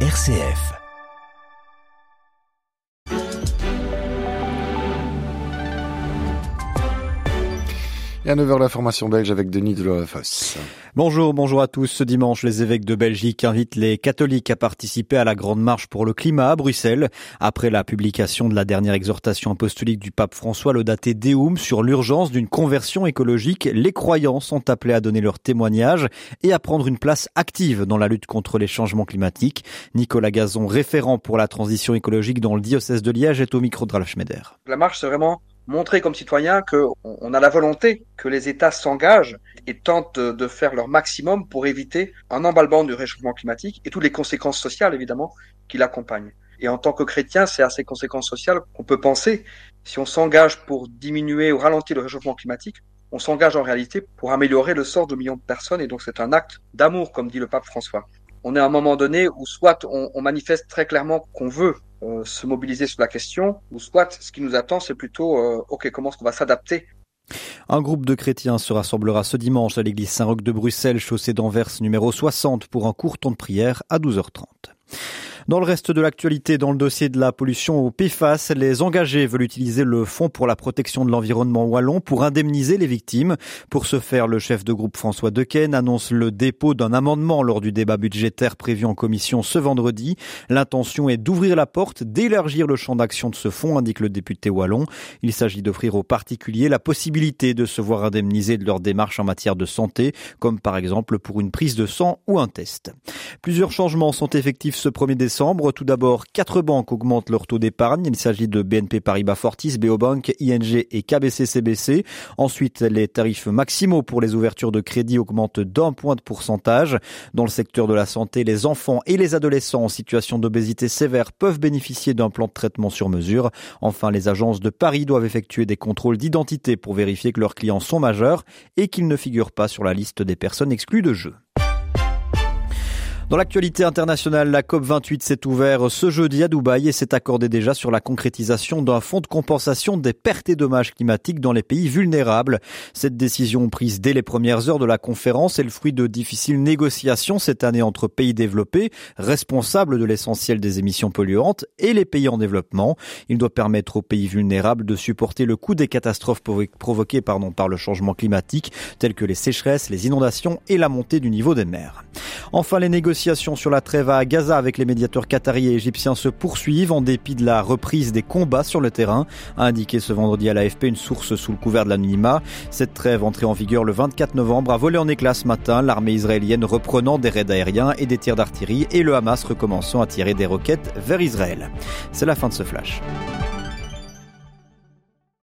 RCF. Et à 9h, la formation belge avec Denis Delorefoss. Bonjour, bonjour à tous. Ce dimanche, les évêques de Belgique invitent les catholiques à participer à la Grande Marche pour le climat à Bruxelles. Après la publication de la dernière exhortation apostolique du pape François Laudaté Deum sur l'urgence d'une conversion écologique, les croyants sont appelés à donner leur témoignage et à prendre une place active dans la lutte contre les changements climatiques. Nicolas Gazon, référent pour la transition écologique dans le diocèse de Liège, est au micro de Ralph Schneider. La marche, c'est vraiment montrer comme citoyen qu'on a la volonté que les États s'engagent et tentent de faire leur maximum pour éviter un emballement du réchauffement climatique et toutes les conséquences sociales, évidemment, qui l'accompagnent. Et en tant que chrétien, c'est à ces conséquences sociales qu'on peut penser. Si on s'engage pour diminuer ou ralentir le réchauffement climatique, on s'engage en réalité pour améliorer le sort de millions de personnes et donc c'est un acte d'amour, comme dit le pape François. On est à un moment donné où soit on, on manifeste très clairement qu'on veut euh, se mobiliser sur la question, ou soit ce qui nous attend, c'est plutôt, euh, ok, comment est-ce qu'on va s'adapter? Un groupe de chrétiens se rassemblera ce dimanche à l'église Saint-Roch de Bruxelles, chaussée d'Anvers numéro 60 pour un court temps de prière à 12h30. Dans le reste de l'actualité, dans le dossier de la pollution au PFAS, les engagés veulent utiliser le Fonds pour la protection de l'environnement wallon pour indemniser les victimes. Pour ce faire, le chef de groupe François Dequesne annonce le dépôt d'un amendement lors du débat budgétaire prévu en commission ce vendredi. L'intention est d'ouvrir la porte, d'élargir le champ d'action de ce fonds, indique le député wallon. Il s'agit d'offrir aux particuliers la possibilité de se voir indemniser de leurs démarches en matière de santé, comme par exemple pour une prise de sang ou un test. Plusieurs changements sont effectifs ce 1er décembre tout d'abord, quatre banques augmentent leur taux d'épargne. Il s'agit de BNP Paribas Fortis, Beobank, ING et KBC CBC. Ensuite, les tarifs maximaux pour les ouvertures de crédit augmentent d'un point de pourcentage. Dans le secteur de la santé, les enfants et les adolescents en situation d'obésité sévère peuvent bénéficier d'un plan de traitement sur mesure. Enfin, les agences de Paris doivent effectuer des contrôles d'identité pour vérifier que leurs clients sont majeurs et qu'ils ne figurent pas sur la liste des personnes exclues de jeu. Dans l'actualité internationale, la COP28 s'est ouverte ce jeudi à Dubaï et s'est accordée déjà sur la concrétisation d'un fonds de compensation des pertes et dommages climatiques dans les pays vulnérables. Cette décision prise dès les premières heures de la conférence est le fruit de difficiles négociations cette année entre pays développés, responsables de l'essentiel des émissions polluantes, et les pays en développement. Il doit permettre aux pays vulnérables de supporter le coût des catastrophes provoquées par le changement climatique, telles que les sécheresses, les inondations et la montée du niveau des mers. Enfin, les négociations sur la trêve à Gaza avec les médiateurs qataris et égyptiens se poursuivent en dépit de la reprise des combats sur le terrain, a indiqué ce vendredi à l'AFP une source sous le couvert de l'anonymat. Cette trêve entrée en vigueur le 24 novembre a volé en éclats ce matin, l'armée israélienne reprenant des raids aériens et des tirs d'artillerie et le Hamas recommençant à tirer des roquettes vers Israël. C'est la fin de ce flash.